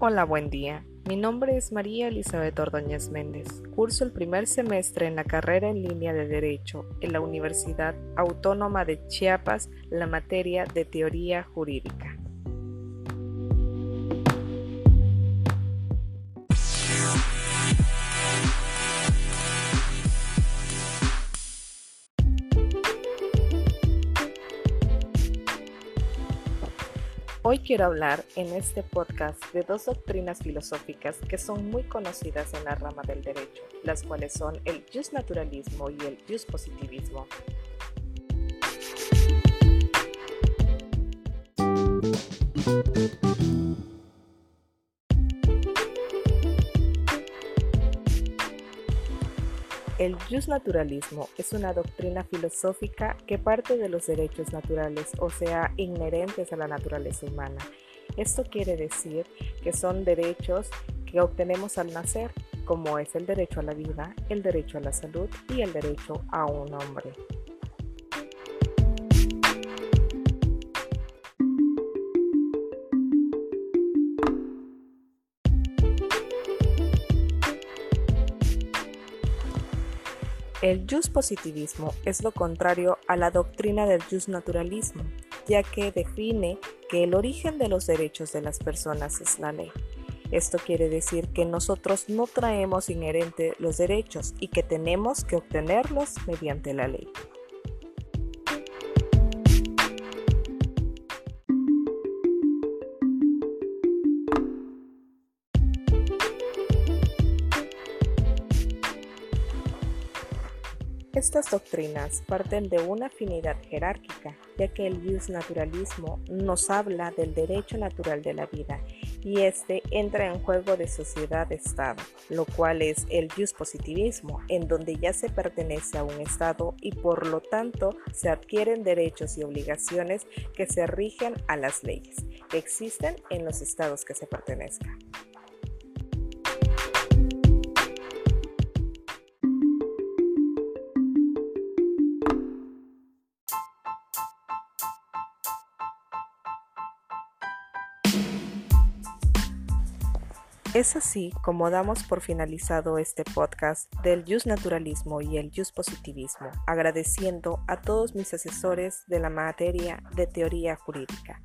Hola, buen día. Mi nombre es María Elizabeth Ordóñez Méndez. Curso el primer semestre en la carrera en línea de Derecho en la Universidad Autónoma de Chiapas, la materia de Teoría Jurídica. Hoy quiero hablar en este podcast de dos doctrinas filosóficas que son muy conocidas en la rama del derecho, las cuales son el naturalismo y el positivismo. El naturalismo es una doctrina filosófica que parte de los derechos naturales, o sea, inherentes a la naturaleza humana. Esto quiere decir que son derechos que obtenemos al nacer, como es el derecho a la vida, el derecho a la salud y el derecho a un hombre. El positivismo es lo contrario a la doctrina del naturalismo, ya que define que el origen de los derechos de las personas es la ley. Esto quiere decir que nosotros no traemos inherente los derechos y que tenemos que obtenerlos mediante la ley. Estas doctrinas parten de una afinidad jerárquica, ya que el naturalismo nos habla del derecho natural de la vida y este entra en juego de sociedad-estado, lo cual es el positivismo, en donde ya se pertenece a un estado y por lo tanto se adquieren derechos y obligaciones que se rigen a las leyes que existen en los estados que se pertenezcan. Es así como damos por finalizado este podcast del naturalismo y el positivismo, agradeciendo a todos mis asesores de la materia de teoría jurídica.